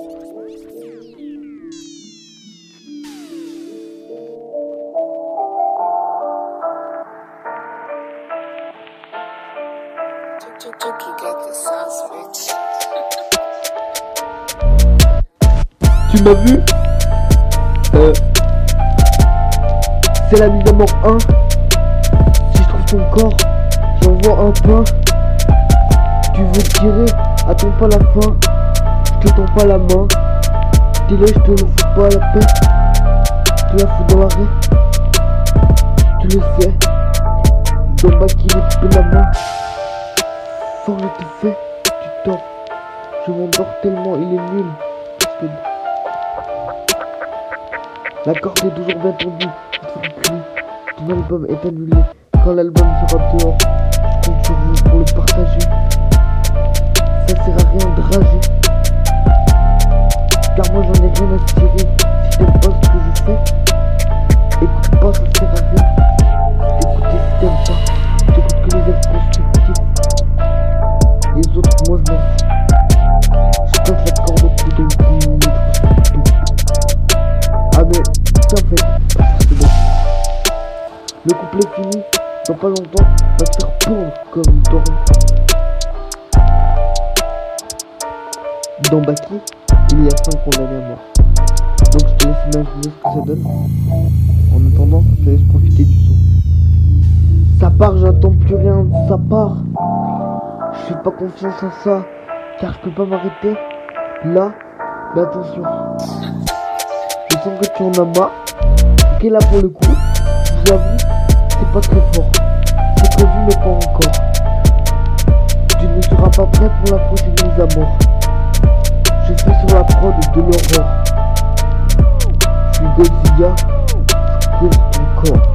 Tu m'as vu Euh. C'est la mise à mort 1. Si je trouve ton corps, j'envoie un pain. Tu veux tirer, attends pas la fin. Je te pas la main. Là, je te le fous pas la paix. Te la fous dans l'arrêt. Tu le sais. Dans ma qui est la main. Sans le te fait, tu tords. Je m'endors tellement, il est nul. La corde est toujours bien tendue. Ton album est annulé. Quand l'album sera dehors, écoute pas, sert à rien. Écoutez si t'aimes pas. T'écoutes que les aides constructives. Les autres, moi je m'en fous. Je passe la corde coup. Ah mais, tiens en fait. Le couplet fini, dans pas longtemps, va faire pondre comme une torrent. Dans Baki, il y a 5 condamnés à mort. Donc je te laisse imaginer ce que ça donne. En attendant, je laisse profiter du son. Ça part, j'attends plus rien de sa part. Je fais pas confiance à ça, car je peux pas m'arrêter. Là, mais attention. Je sens que tu en as marre. Ok là pour le coup, je vous avoue, c'est pas très fort. C'est prévu mais pas encore. Tu ne seras pas prêt pour la prochaine mise à mort. Je fais sur la prod de l'horreur. Je suis Godzilla, je cours ton corps.